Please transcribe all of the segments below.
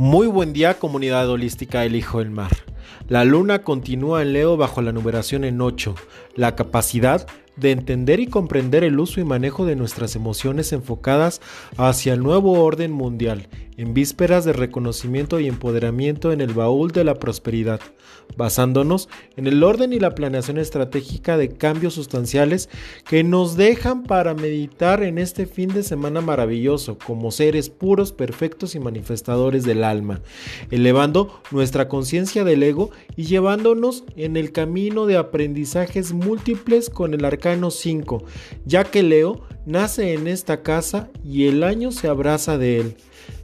Muy buen día comunidad holística El Hijo del Mar. La luna continúa en Leo bajo la numeración en 8, la capacidad de entender y comprender el uso y manejo de nuestras emociones enfocadas hacia el nuevo orden mundial, en vísperas de reconocimiento y empoderamiento en el baúl de la prosperidad, basándonos en el orden y la planeación estratégica de cambios sustanciales que nos dejan para meditar en este fin de semana maravilloso como seres puros, perfectos y manifestadores del alma, elevando nuestra conciencia del ego y llevándonos en el camino de aprendizajes múltiples con el arcano 5, ya que Leo nace en esta casa y el año se abraza de él.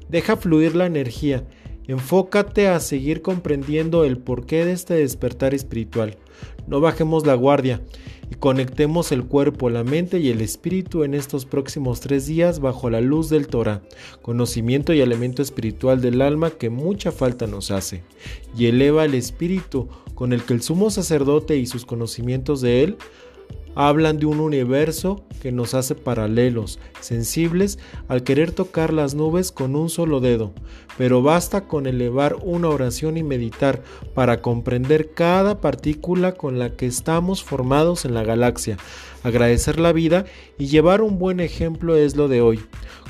Deja fluir la energía Enfócate a seguir comprendiendo el porqué de este despertar espiritual. No bajemos la guardia y conectemos el cuerpo, la mente y el espíritu en estos próximos tres días bajo la luz del Torah, conocimiento y elemento espiritual del alma que mucha falta nos hace, y eleva el espíritu con el que el sumo sacerdote y sus conocimientos de él hablan de un universo que nos hace paralelos, sensibles al querer tocar las nubes con un solo dedo, pero basta con elevar una oración y meditar para comprender cada partícula con la que estamos formados en la galaxia, agradecer la vida y llevar un buen ejemplo es lo de hoy.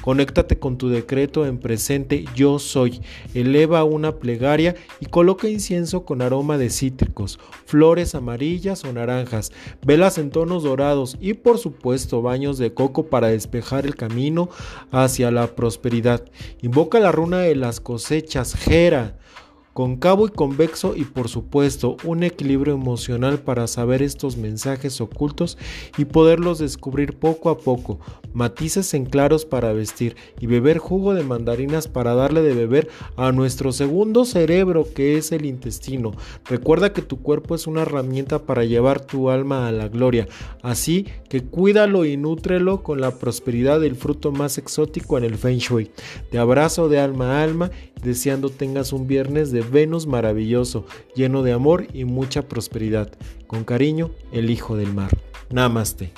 Conéctate con tu decreto en presente yo soy. Eleva una plegaria y coloca incienso con aroma de cítricos, flores amarillas o naranjas, velas en tonos dorados y por supuesto baños de coco para despejar el camino hacia la prosperidad. Invoca la runa de las cosechas, Jera concavo y convexo y por supuesto un equilibrio emocional para saber estos mensajes ocultos y poderlos descubrir poco a poco, matices en claros para vestir y beber jugo de mandarinas para darle de beber a nuestro segundo cerebro que es el intestino. Recuerda que tu cuerpo es una herramienta para llevar tu alma a la gloria, así que cuídalo y nútrelo con la prosperidad del fruto más exótico en el Feng Shui. Te abrazo de alma a alma, deseando tengas un viernes de Venus maravilloso, lleno de amor y mucha prosperidad. Con cariño, el Hijo del Mar. Namaste.